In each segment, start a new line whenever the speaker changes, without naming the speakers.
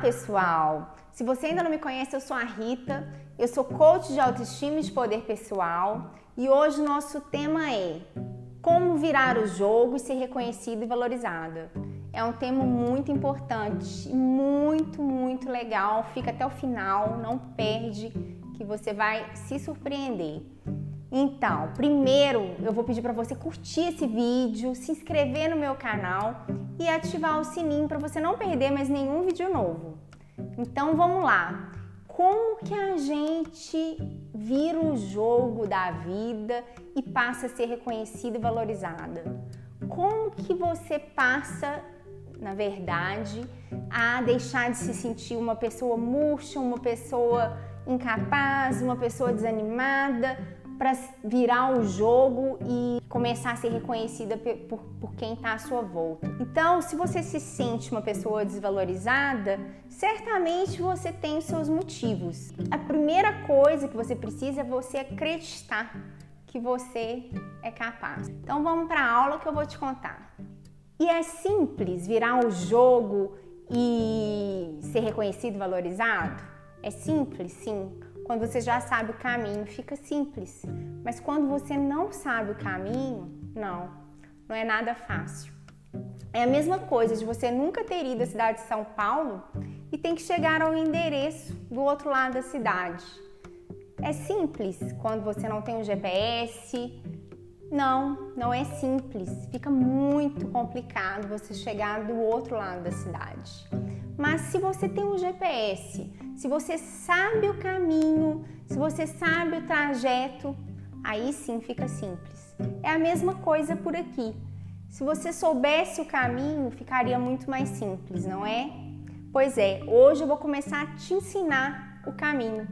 pessoal! Se você ainda não me conhece, eu sou a Rita, eu sou coach de autoestima e de poder pessoal e hoje o nosso tema é como virar o jogo e ser reconhecido e valorizada. É um tema muito importante, muito, muito legal. Fica até o final, não perde, que você vai se surpreender. Então, primeiro eu vou pedir para você curtir esse vídeo, se inscrever no meu canal e ativar o sininho para você não perder mais nenhum vídeo novo. Então vamos lá. Como que a gente vira o jogo da vida e passa a ser reconhecida e valorizada? Como que você passa, na verdade, a deixar de se sentir uma pessoa murcha, uma pessoa incapaz, uma pessoa desanimada, para virar o jogo e começar a ser reconhecida por, por quem está à sua volta. Então, se você se sente uma pessoa desvalorizada, certamente você tem os seus motivos. A primeira coisa que você precisa é você acreditar que você é capaz. Então, vamos para a aula que eu vou te contar. E é simples virar o jogo e ser reconhecido valorizado? É simples, sim. Quando você já sabe o caminho, fica simples. Mas quando você não sabe o caminho, não, não é nada fácil. É a mesma coisa de você nunca ter ido à cidade de São Paulo e tem que chegar ao endereço do outro lado da cidade. É simples quando você não tem um GPS. Não, não é simples. Fica muito complicado você chegar do outro lado da cidade. Mas se você tem um GPS, se você sabe o caminho, se você sabe o trajeto, aí sim fica simples. É a mesma coisa por aqui. Se você soubesse o caminho, ficaria muito mais simples, não é? Pois é, hoje eu vou começar a te ensinar o caminho.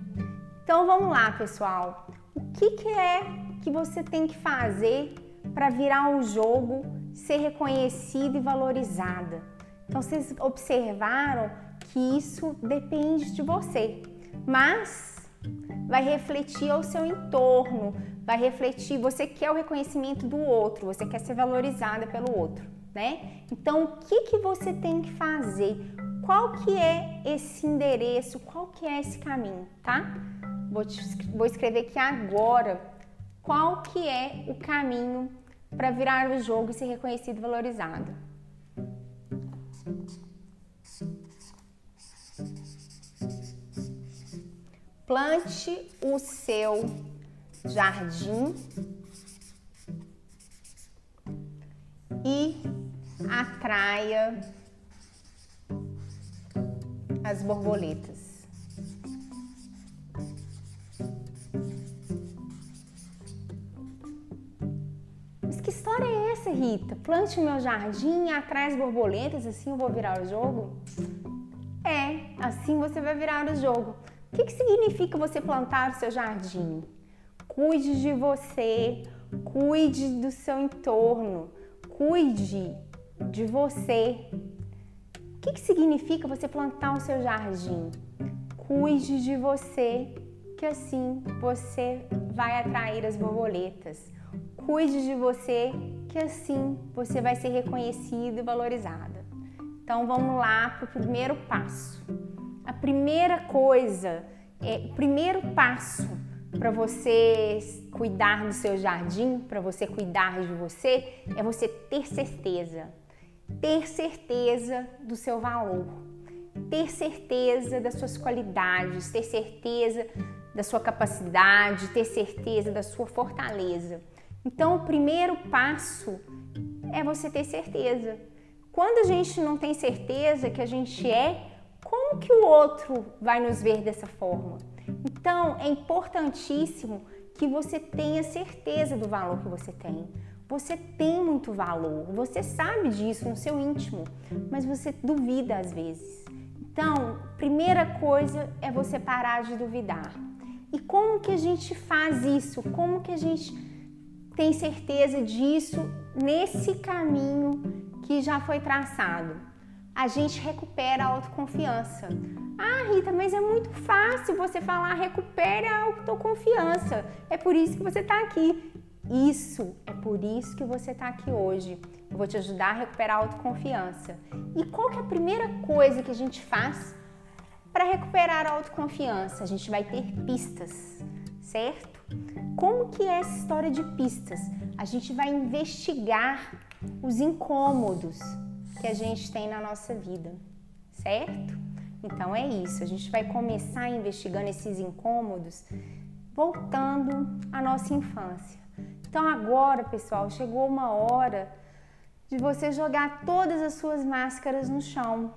Então vamos lá, pessoal. O que, que é que você tem que fazer para virar o jogo, ser reconhecida e valorizada? Então vocês observaram que isso depende de você, mas vai refletir ao seu entorno, vai refletir, você quer o reconhecimento do outro, você quer ser valorizada pelo outro, né? Então, o que que você tem que fazer? Qual que é esse endereço? Qual que é esse caminho, tá? Vou, te, vou escrever aqui agora qual que é o caminho para virar o jogo e ser reconhecido e valorizado. Plante o seu jardim e atraia as borboletas. Essa, Rita? Plante o meu jardim e atrai as borboletas, assim eu vou virar o jogo? É, assim você vai virar o jogo. O que, que significa você plantar o seu jardim? Cuide de você, cuide do seu entorno, cuide de você. O que, que significa você plantar o seu jardim? Cuide de você, que assim você vai atrair as borboletas. Cuide de você, que assim você vai ser reconhecido e valorizada. Então vamos lá para o primeiro passo a primeira coisa, é, o primeiro passo para você cuidar do seu jardim, para você cuidar de você, é você ter certeza. Ter certeza do seu valor, ter certeza das suas qualidades, ter certeza da sua capacidade, ter certeza da sua fortaleza. Então, o primeiro passo é você ter certeza. Quando a gente não tem certeza que a gente é, como que o outro vai nos ver dessa forma? Então, é importantíssimo que você tenha certeza do valor que você tem. Você tem muito valor, você sabe disso no seu íntimo, mas você duvida às vezes. Então, primeira coisa é você parar de duvidar. E como que a gente faz isso? Como que a gente tem certeza disso nesse caminho que já foi traçado? a gente recupera a autoconfiança. Ah, Rita, mas é muito fácil você falar recupere a autoconfiança. É por isso que você está aqui. Isso, é por isso que você está aqui hoje. Eu vou te ajudar a recuperar a autoconfiança. E qual que é a primeira coisa que a gente faz? Para recuperar a autoconfiança, a gente vai ter pistas, certo? Como que é essa história de pistas? A gente vai investigar os incômodos que a gente tem na nossa vida, certo? Então é isso, a gente vai começar investigando esses incômodos voltando à nossa infância. Então agora, pessoal, chegou uma hora de você jogar todas as suas máscaras no chão.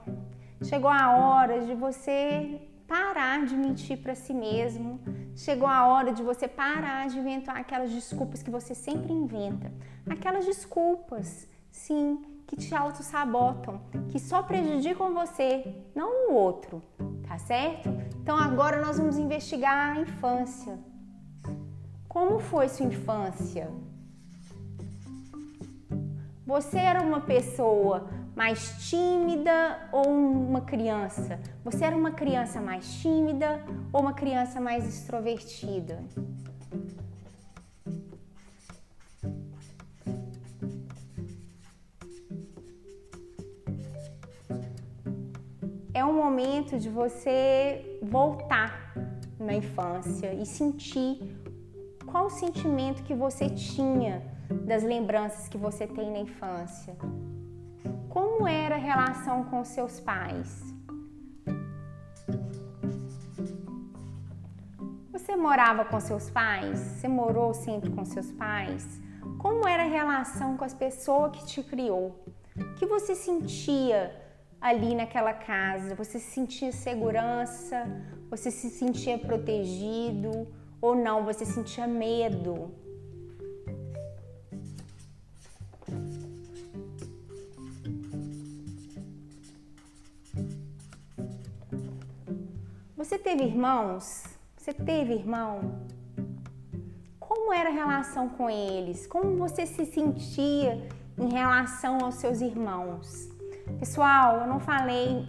Chegou a hora de você parar de mentir para si mesmo. Chegou a hora de você parar de inventar aquelas desculpas que você sempre inventa. Aquelas desculpas, sim, que te auto-sabotam, que só prejudicam você, não o outro, tá certo? Então agora nós vamos investigar a infância. Como foi sua infância? Você era uma pessoa mais tímida ou uma criança? Você era uma criança mais tímida ou uma criança mais extrovertida? É um momento de você voltar na infância e sentir qual o sentimento que você tinha das lembranças que você tem na infância? Como era a relação com seus pais? Você morava com seus pais? Você morou sempre com seus pais? Como era a relação com as pessoas que te criou? O que você sentia ali naquela casa? Você sentia segurança? Você se sentia protegido? Ou não, você sentia medo? Você teve irmãos? Você teve irmão? Como era a relação com eles? Como você se sentia em relação aos seus irmãos? Pessoal, eu não falei,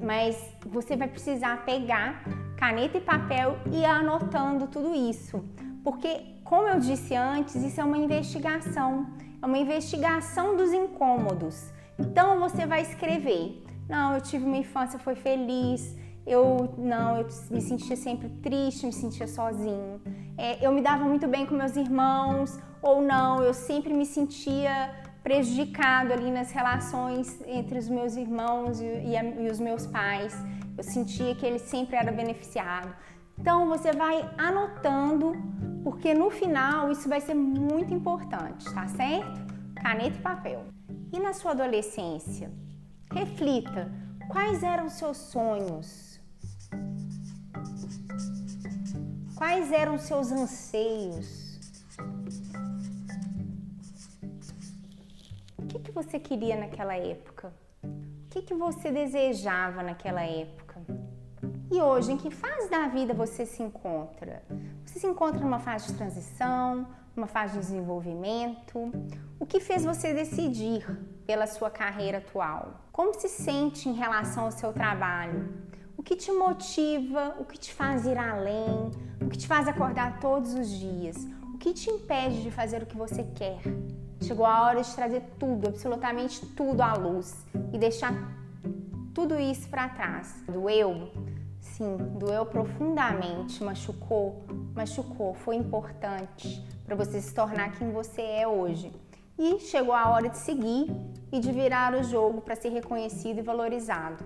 mas você vai precisar pegar caneta e papel e ir anotando tudo isso. Porque, como eu disse antes, isso é uma investigação, é uma investigação dos incômodos. Então você vai escrever: não, eu tive uma infância foi feliz. Eu não, eu me sentia sempre triste, me sentia sozinho. É, eu me dava muito bem com meus irmãos, ou não, eu sempre me sentia prejudicado ali nas relações entre os meus irmãos e, e, e os meus pais. Eu sentia que ele sempre era beneficiado. Então você vai anotando, porque no final isso vai ser muito importante, tá certo? Caneta e papel. E na sua adolescência, reflita quais eram os seus sonhos, quais eram seus anseios, o que, que você queria naquela época, o que, que você desejava naquela época. E hoje, em que fase da vida você se encontra? Você se encontra numa fase de transição, numa fase de desenvolvimento? O que fez você decidir pela sua carreira atual? Como se sente em relação ao seu trabalho? Que te motiva? O que te faz ir além? O que te faz acordar todos os dias? O que te impede de fazer o que você quer? Chegou a hora de trazer tudo, absolutamente tudo à luz e deixar tudo isso para trás. Doeu? Sim, doeu profundamente, machucou, machucou, foi importante para você se tornar quem você é hoje. E chegou a hora de seguir e de virar o jogo para ser reconhecido e valorizado,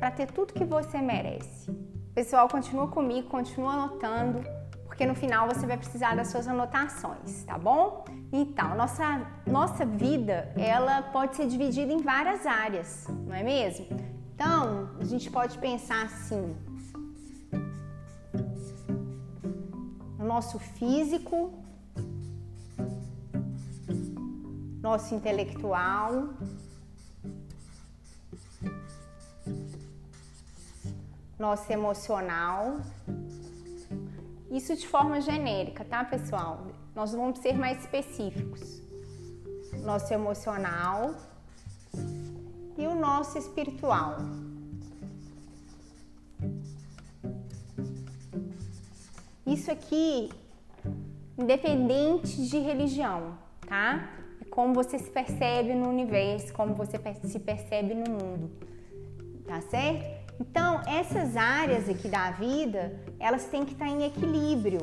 para ter tudo que você merece. Pessoal, continua comigo, continua anotando, porque no final você vai precisar das suas anotações, tá bom? Então, nossa, nossa vida, ela pode ser dividida em várias áreas, não é mesmo? Então, a gente pode pensar assim, nosso físico, nosso intelectual, nosso emocional. Isso de forma genérica, tá, pessoal? Nós vamos ser mais específicos. Nosso emocional e o nosso espiritual. Isso aqui, independente de religião, tá? É como você se percebe no universo, como você se percebe no mundo, tá certo? Então, essas áreas aqui da vida, elas têm que estar em equilíbrio.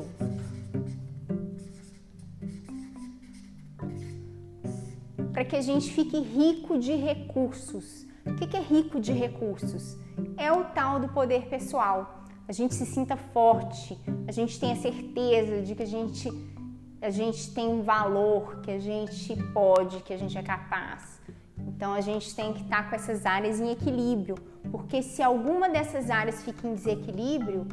Para que a gente fique rico de recursos. O que é rico de recursos? É o tal do poder pessoal. A gente se sinta forte, a gente tenha certeza de que a gente, a gente tem um valor, que a gente pode, que a gente é capaz. Então a gente tem que estar com essas áreas em equilíbrio, porque se alguma dessas áreas fica em desequilíbrio,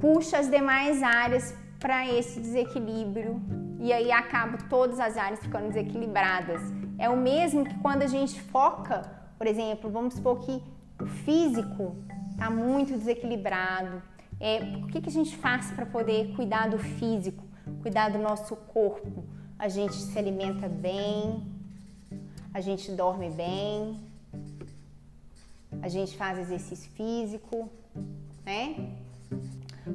puxa as demais áreas para esse desequilíbrio e aí acaba todas as áreas ficando desequilibradas. É o mesmo que quando a gente foca, por exemplo, vamos supor que o físico está muito desequilibrado. É, o que, que a gente faz para poder cuidar do físico, cuidar do nosso corpo? A gente se alimenta bem, a gente dorme bem, a gente faz exercício físico, né?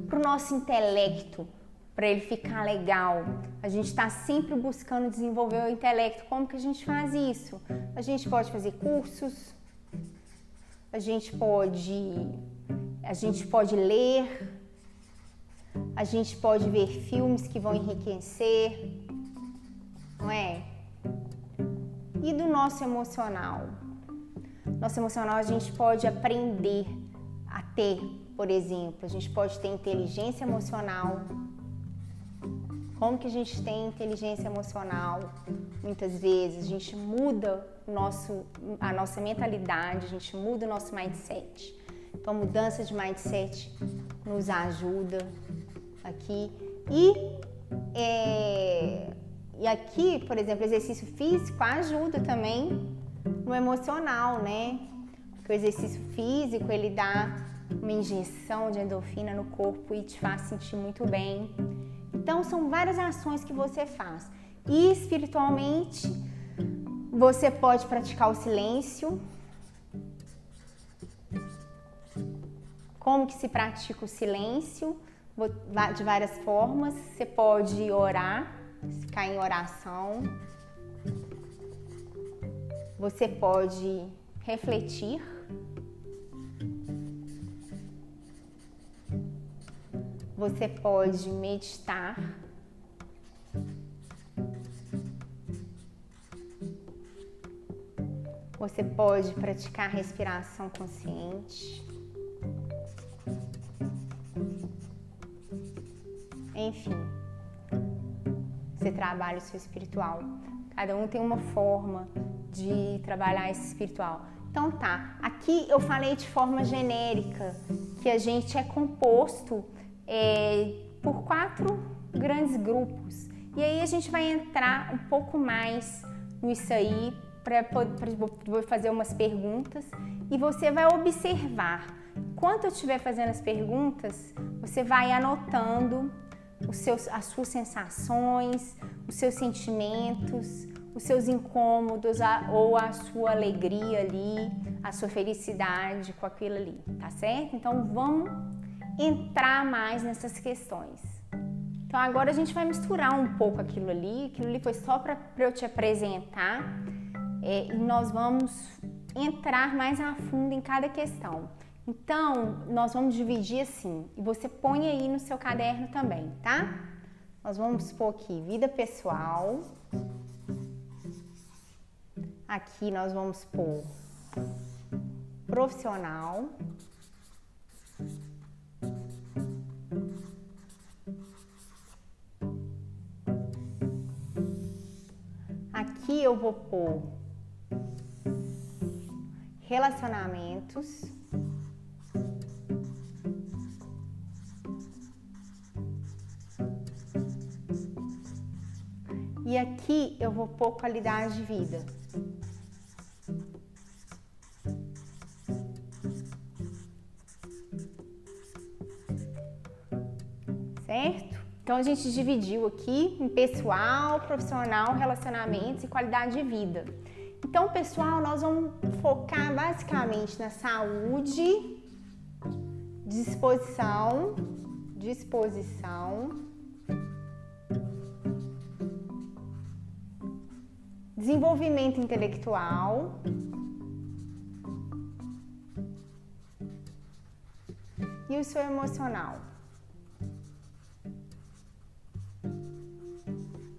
Para o nosso intelecto, para ele ficar legal, a gente está sempre buscando desenvolver o intelecto. Como que a gente faz isso? A gente pode fazer cursos, a gente pode, a gente pode ler, a gente pode ver filmes que vão enriquecer, não é? E do nosso emocional? Nosso emocional a gente pode aprender a ter, por exemplo, a gente pode ter inteligência emocional. Como que a gente tem inteligência emocional? Muitas vezes a gente muda nosso, a nossa mentalidade, a gente muda o nosso mindset. Então, a mudança de mindset nos ajuda aqui. E, é, e aqui, por exemplo, exercício físico ajuda também no emocional, né? Porque o exercício físico ele dá uma injeção de endorfina no corpo e te faz sentir muito bem. Então, são várias ações que você faz. E espiritualmente, você pode praticar o silêncio. Como que se pratica o silêncio? De várias formas. Você pode orar, ficar em oração. Você pode refletir. Você pode meditar. Você pode praticar respiração consciente. Enfim, você trabalha o seu espiritual. Cada um tem uma forma de trabalhar esse espiritual. Então tá, aqui eu falei de forma genérica que a gente é composto é, por quatro grandes grupos. E aí a gente vai entrar um pouco mais nisso aí para fazer umas perguntas e você vai observar. Enquanto eu estiver fazendo as perguntas, você vai anotando os seus, as suas sensações, os seus sentimentos, os seus incômodos a, ou a sua alegria ali, a sua felicidade com aquilo ali, tá certo? Então vamos entrar mais nessas questões. Então agora a gente vai misturar um pouco aquilo ali, aquilo ali foi só para eu te apresentar é, e nós vamos entrar mais a fundo em cada questão. Então, nós vamos dividir assim, e você põe aí no seu caderno também, tá? Nós vamos pôr aqui vida pessoal, Aqui nós vamos pôr profissional. Aqui eu vou pôr relacionamentos. E aqui eu vou pôr qualidade de vida. Então a gente dividiu aqui em pessoal, profissional, relacionamentos e qualidade de vida. Então, pessoal, nós vamos focar basicamente na saúde, disposição, disposição, desenvolvimento intelectual, e o seu emocional.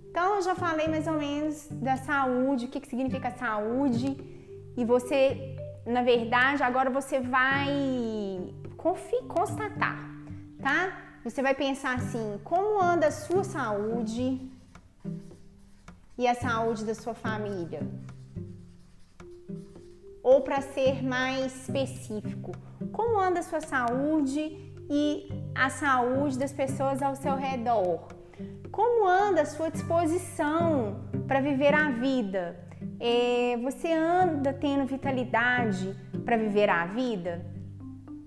Então, eu já falei mais ou menos da saúde, o que, que significa saúde, e você, na verdade, agora você vai constatar, tá? Você vai pensar assim: como anda a sua saúde e a saúde da sua família? Ou para ser mais específico, como anda a sua saúde e a saúde das pessoas ao seu redor? Como anda a sua disposição para viver a vida? É, você anda tendo vitalidade para viver a vida?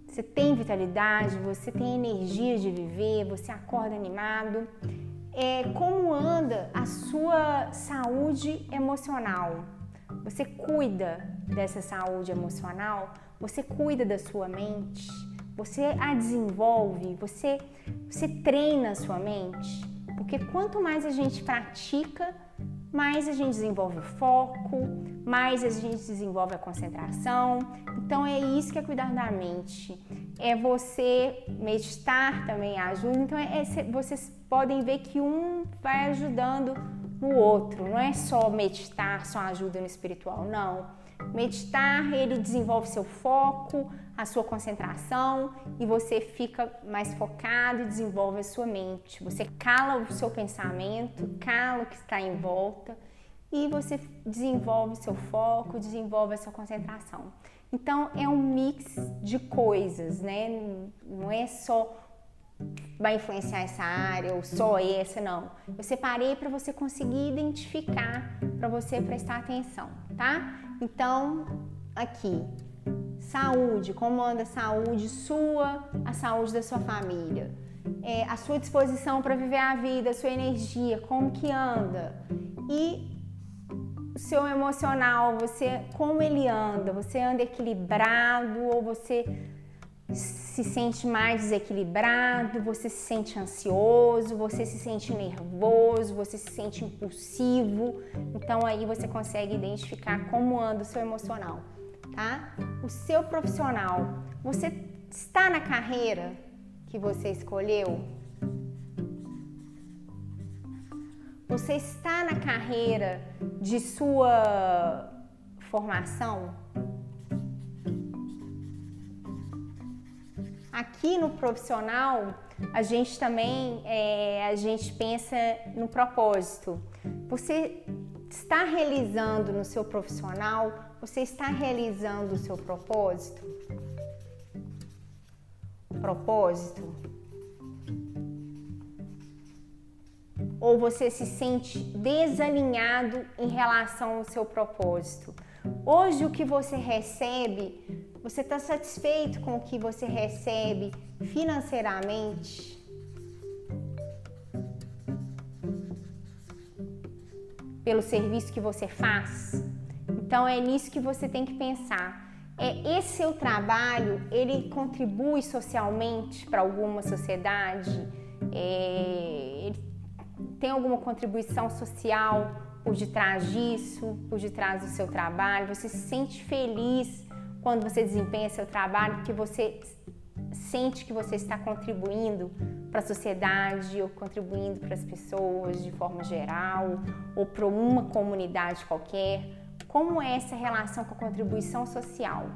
Você tem vitalidade, você tem energia de viver, você acorda animado. É, como anda a sua saúde emocional? Você cuida dessa saúde emocional? Você cuida da sua mente? Você a desenvolve? Você, você treina a sua mente? Porque quanto mais a gente pratica, mais a gente desenvolve o foco, mais a gente desenvolve a concentração. Então é isso que é cuidar da mente. É você meditar também ajuda. Então é, é, vocês podem ver que um vai ajudando no outro. Não é só meditar, só ajuda no espiritual, não. Meditar, ele desenvolve seu foco, a sua concentração e você fica mais focado e desenvolve a sua mente. Você cala o seu pensamento, cala o que está em volta e você desenvolve seu foco, desenvolve a sua concentração. Então é um mix de coisas, né? Não é só vai influenciar essa área ou só essa, não. Eu separei para você conseguir identificar, para você prestar atenção, tá? Então, aqui, saúde, como anda a saúde sua, a saúde da sua família. É, a sua disposição para viver a vida, a sua energia, como que anda. E seu emocional, você como ele anda, você anda equilibrado ou você se sente mais desequilibrado, você se sente ansioso, você se sente nervoso, você se sente impulsivo. Então aí você consegue identificar como anda o seu emocional, tá? O seu profissional, você está na carreira que você escolheu? Você está na carreira de sua formação? Aqui no profissional, a gente também é, a gente pensa no propósito. Você está realizando no seu profissional, você está realizando o seu propósito? Propósito? Ou você se sente desalinhado em relação ao seu propósito? Hoje o que você recebe você está satisfeito com o que você recebe financeiramente? Pelo serviço que você faz? Então é nisso que você tem que pensar. É esse seu trabalho, ele contribui socialmente para alguma sociedade? É, ele tem alguma contribuição social por detrás disso, por detrás do seu trabalho? Você se sente feliz quando você desempenha seu trabalho, porque você sente que você está contribuindo para a sociedade ou contribuindo para as pessoas de forma geral ou para uma comunidade qualquer. Como é essa relação com a contribuição social?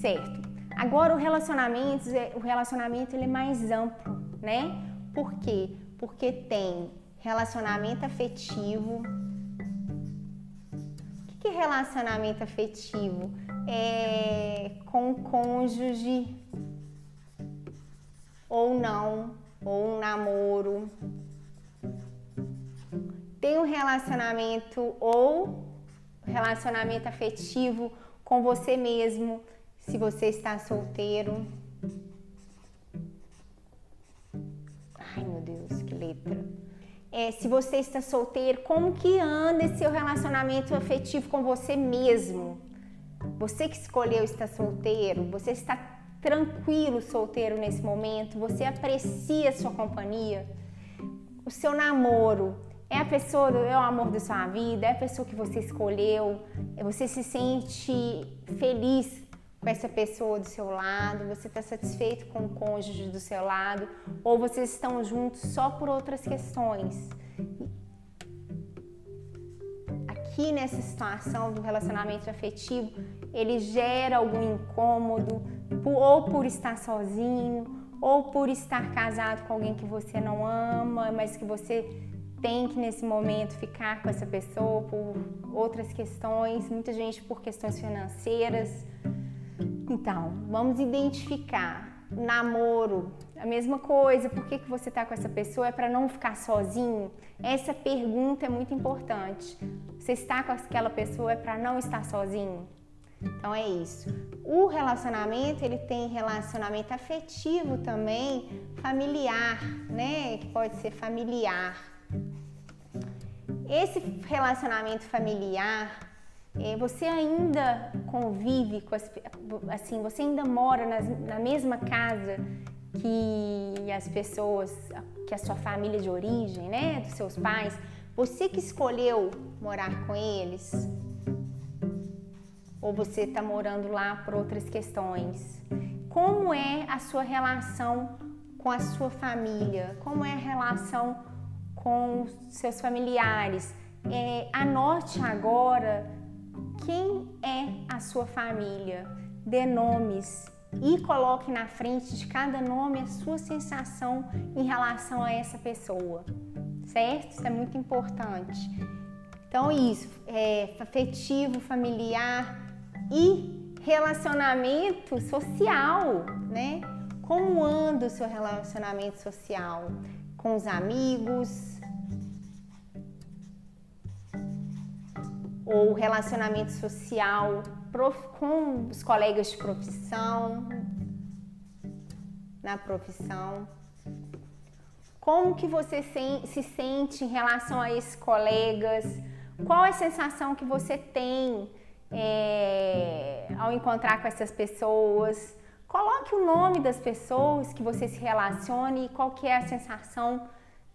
Certo. Agora o relacionamento, o relacionamento ele é mais amplo, né? Por quê? Porque tem relacionamento afetivo, que relacionamento afetivo? É com o cônjuge ou não, ou um namoro. Tem um relacionamento ou relacionamento afetivo com você mesmo, se você está solteiro. Ai meu Deus, que letra é, se você está solteiro, como que anda esse seu relacionamento afetivo com você mesmo? Você que escolheu estar solteiro, você está tranquilo solteiro nesse momento? Você aprecia a sua companhia? O seu namoro é a pessoa, é o amor da sua vida, é a pessoa que você escolheu, você se sente feliz com essa pessoa do seu lado, você está satisfeito com o cônjuge do seu lado, ou vocês estão juntos só por outras questões. Aqui nessa situação do relacionamento afetivo, ele gera algum incômodo, ou por estar sozinho, ou por estar casado com alguém que você não ama, mas que você tem que nesse momento ficar com essa pessoa por outras questões, muita gente por questões financeiras. Então, vamos identificar. Namoro, a mesma coisa. Por que, que você está com essa pessoa? É para não ficar sozinho? Essa pergunta é muito importante. Você está com aquela pessoa é para não estar sozinho? Então é isso. O relacionamento, ele tem relacionamento afetivo também, familiar, né? Que pode ser familiar. Esse relacionamento familiar, você ainda convive com as, assim, você ainda mora nas, na mesma casa que as pessoas, que a sua família de origem, né, dos seus pais, você que escolheu morar com eles, ou você está morando lá por outras questões? Como é a sua relação com a sua família? Como é a relação com seus familiares? É, anote agora quem é a sua família, dê nomes e coloque na frente de cada nome a sua sensação em relação a essa pessoa, certo? Isso é muito importante. Então, isso, é afetivo, familiar, e relacionamento social, né? Como anda o seu relacionamento social com os amigos? Ou relacionamento social com os colegas de profissão, na profissão? Como que você se sente em relação a esses colegas? Qual é a sensação que você tem é, ao encontrar com essas pessoas. Coloque o nome das pessoas que você se relacione e qual que é a sensação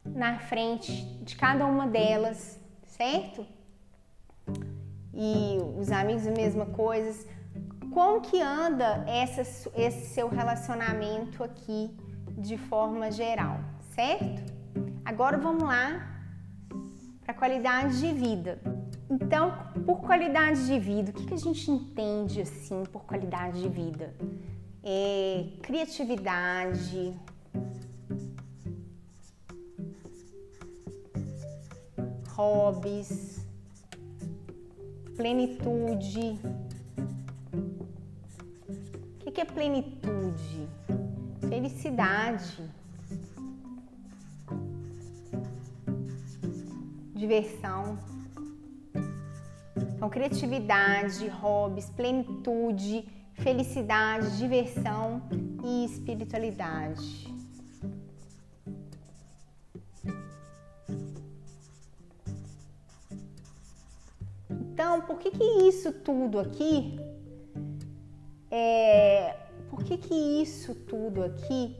na frente de cada uma delas, certo? E os amigos a mesma coisa. Como que anda essa, esse seu relacionamento aqui de forma geral, certo? Agora vamos lá para qualidade de vida. Então, por qualidade de vida, o que, que a gente entende assim por qualidade de vida? É criatividade, hobbies, plenitude. O que, é plenitude? Felicidade, diversão. Então, criatividade, hobbies, plenitude, felicidade, diversão e espiritualidade. Então, por que que isso tudo aqui é, por que que isso tudo aqui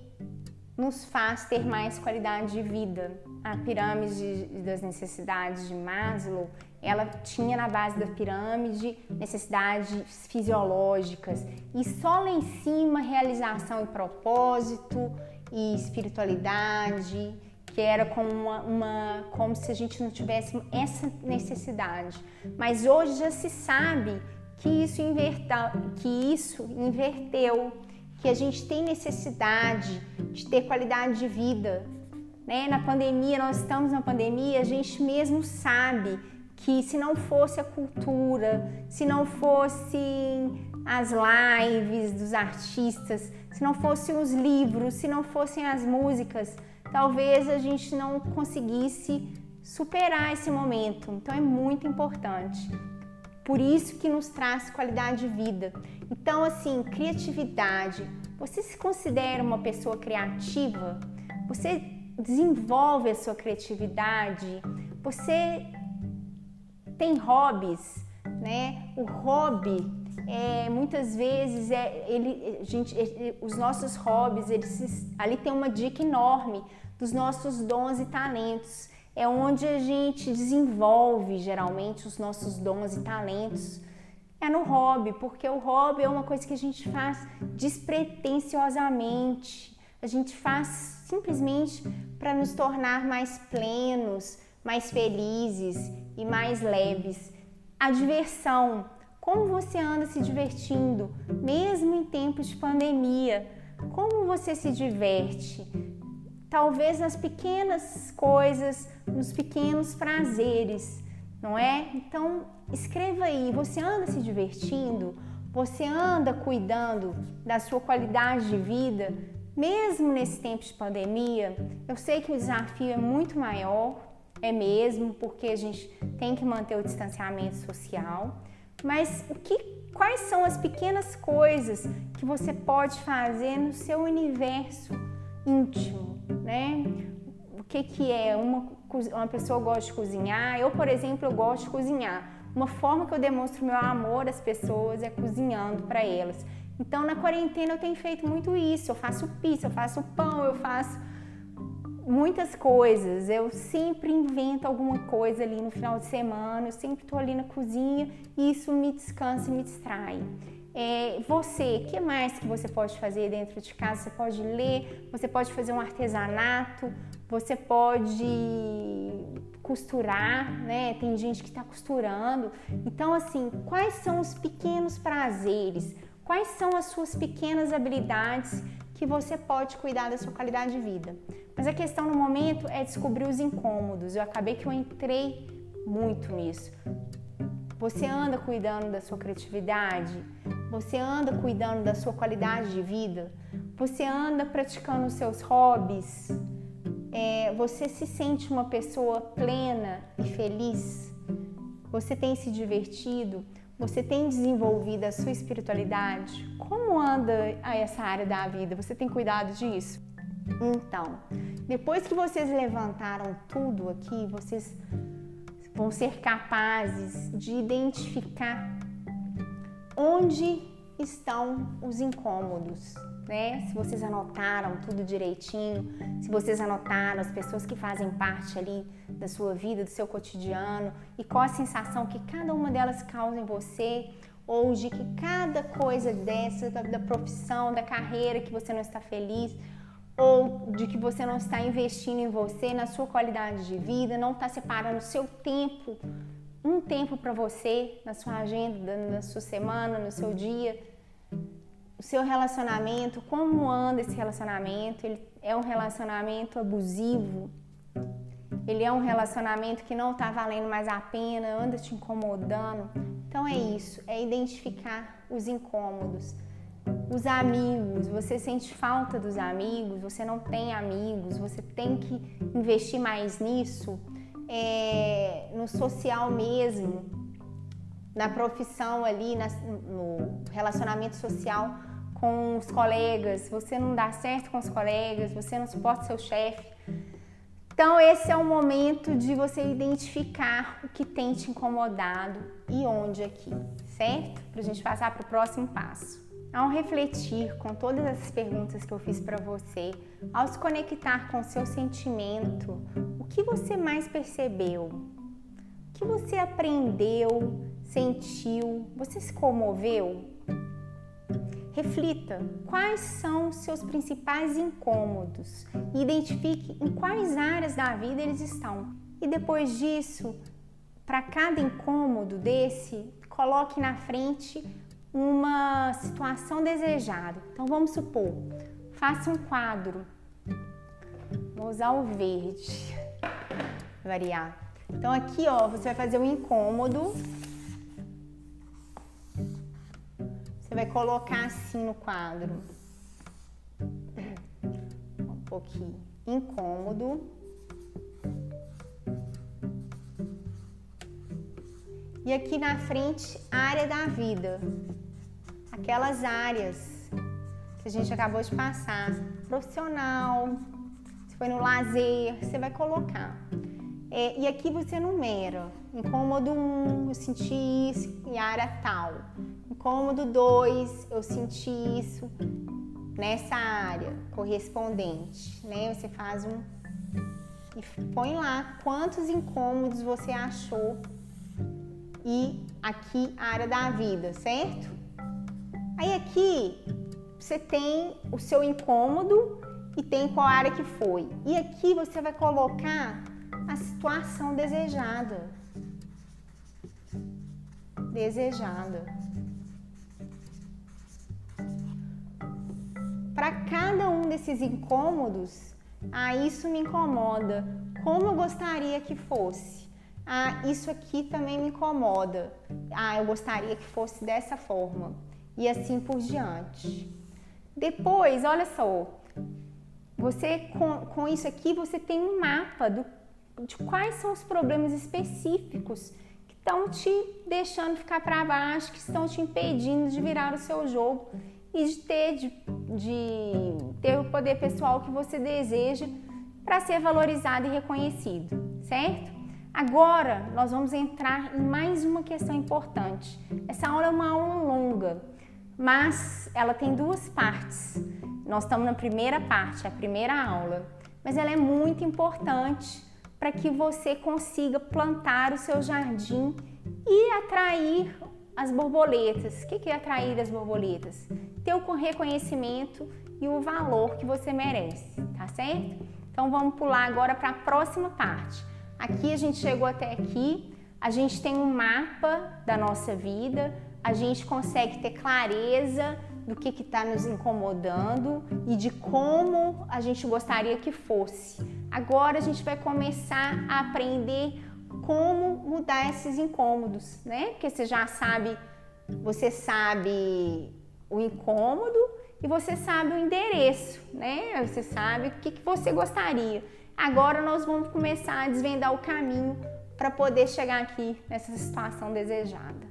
nos faz ter mais qualidade de vida? A pirâmide das necessidades de Maslow ela tinha na base da pirâmide necessidades fisiológicas e só lá em cima realização e propósito e espiritualidade, que era como uma, uma como se a gente não tivesse essa necessidade. Mas hoje já se sabe que isso, que isso inverteu, que a gente tem necessidade de ter qualidade de vida. Né? Na pandemia, nós estamos na pandemia, a gente mesmo sabe que se não fosse a cultura, se não fossem as lives dos artistas, se não fossem os livros, se não fossem as músicas, talvez a gente não conseguisse superar esse momento. Então é muito importante. Por isso que nos traz qualidade de vida. Então, assim, criatividade. Você se considera uma pessoa criativa? Você desenvolve a sua criatividade? Você tem hobbies, né? O hobby é, muitas vezes é ele, gente, é, os nossos hobbies, eles, ali tem uma dica enorme dos nossos dons e talentos. É onde a gente desenvolve geralmente os nossos dons e talentos é no hobby, porque o hobby é uma coisa que a gente faz despretensiosamente. A gente faz simplesmente para nos tornar mais plenos, mais felizes e mais leves. A diversão, como você anda se divertindo, mesmo em tempos de pandemia? Como você se diverte? Talvez nas pequenas coisas, nos pequenos prazeres, não é? Então, escreva aí, você anda se divertindo? Você anda cuidando da sua qualidade de vida, mesmo nesse tempo de pandemia? Eu sei que o desafio é muito maior, é mesmo, porque a gente tem que manter o distanciamento social, mas o que, quais são as pequenas coisas que você pode fazer no seu universo íntimo, né? O que, que é? Uma, uma pessoa gosta de cozinhar. Eu, por exemplo, eu gosto de cozinhar. Uma forma que eu demonstro meu amor às pessoas é cozinhando para elas. Então, na quarentena eu tenho feito muito isso. Eu faço pizza, eu faço pão, eu faço muitas coisas. Eu sempre invento alguma coisa ali no final de semana, eu sempre estou ali na cozinha e isso me descansa e me distrai. É, você, o que mais que você pode fazer dentro de casa? Você pode ler, você pode fazer um artesanato, você pode costurar, né? Tem gente que está costurando. Então, assim, quais são os pequenos prazeres? Quais são as suas pequenas habilidades que você pode cuidar da sua qualidade de vida. Mas a questão no momento é descobrir os incômodos. Eu acabei que eu entrei muito nisso. Você anda cuidando da sua criatividade? Você anda cuidando da sua qualidade de vida? Você anda praticando os seus hobbies? É, você se sente uma pessoa plena e feliz? Você tem se divertido? Você tem desenvolvido a sua espiritualidade? Como anda essa área da vida? Você tem cuidado disso? Então, depois que vocês levantaram tudo aqui, vocês vão ser capazes de identificar onde estão os incômodos, né? Se vocês anotaram tudo direitinho, se vocês anotaram as pessoas que fazem parte ali da sua vida, do seu cotidiano e qual a sensação que cada uma delas causa em você, ou de que cada coisa dessa, da, profissão, da carreira que você não está feliz, ou de que você não está investindo em você, na sua qualidade de vida, não está separando seu tempo, um tempo para você, na sua agenda, na sua semana, no seu dia o seu relacionamento, como anda esse relacionamento? Ele é um relacionamento abusivo? Ele é um relacionamento que não está valendo mais a pena, anda te incomodando? Então é isso, é identificar os incômodos. Os amigos, você sente falta dos amigos, você não tem amigos, você tem que investir mais nisso, é, no social mesmo, na profissão ali, na, no relacionamento social com os colegas, você não dá certo com os colegas, você não suporta seu chefe. Então, esse é o momento de você identificar o que tem te incomodado e onde aqui, certo? Para a gente passar para o próximo passo. Ao refletir com todas essas perguntas que eu fiz para você, ao se conectar com o seu sentimento, o que você mais percebeu? O que você aprendeu, sentiu? Você se comoveu? Reflita quais são os seus principais incômodos e identifique em quais áreas da vida eles estão. E depois disso, para cada incômodo desse, coloque na frente uma situação desejada. Então vamos supor, faça um quadro. Vou usar o verde, variar. Então aqui, ó, você vai fazer um incômodo Você vai colocar assim no quadro. Um pouquinho incômodo. E aqui na frente, área da vida. Aquelas áreas que a gente acabou de passar. Profissional, se foi no lazer, você vai colocar. É, e aqui você numera. Incômodo 1, um, eu senti isso, e área tal cômodo 2, eu senti isso nessa área correspondente, né? Você faz um e põe lá quantos incômodos você achou e aqui a área da vida, certo? Aí aqui você tem o seu incômodo e tem qual área que foi. E aqui você vai colocar a situação desejada. Desejada. Para cada um desses incômodos, ah, isso me incomoda. Como eu gostaria que fosse? Ah, isso aqui também me incomoda. Ah, eu gostaria que fosse dessa forma. E assim por diante. Depois, olha só, você com, com isso aqui você tem um mapa do, de quais são os problemas específicos que estão te deixando ficar para baixo, que estão te impedindo de virar o seu jogo e de ter, de, de ter o poder pessoal que você deseja para ser valorizado e reconhecido, certo? Agora nós vamos entrar em mais uma questão importante. Essa aula é uma aula longa, mas ela tem duas partes. Nós estamos na primeira parte, a primeira aula, mas ela é muito importante para que você consiga plantar o seu jardim e atrair as borboletas. O que é atrair as borboletas? Ter o reconhecimento e o valor que você merece, tá certo? Então vamos pular agora para a próxima parte. Aqui a gente chegou até aqui, a gente tem um mapa da nossa vida, a gente consegue ter clareza do que está nos incomodando e de como a gente gostaria que fosse. Agora a gente vai começar a aprender como mudar esses incômodos, né? Porque você já sabe, você sabe o incômodo e você sabe o endereço, né? Você sabe o que, que você gostaria. Agora nós vamos começar a desvendar o caminho para poder chegar aqui nessa situação desejada.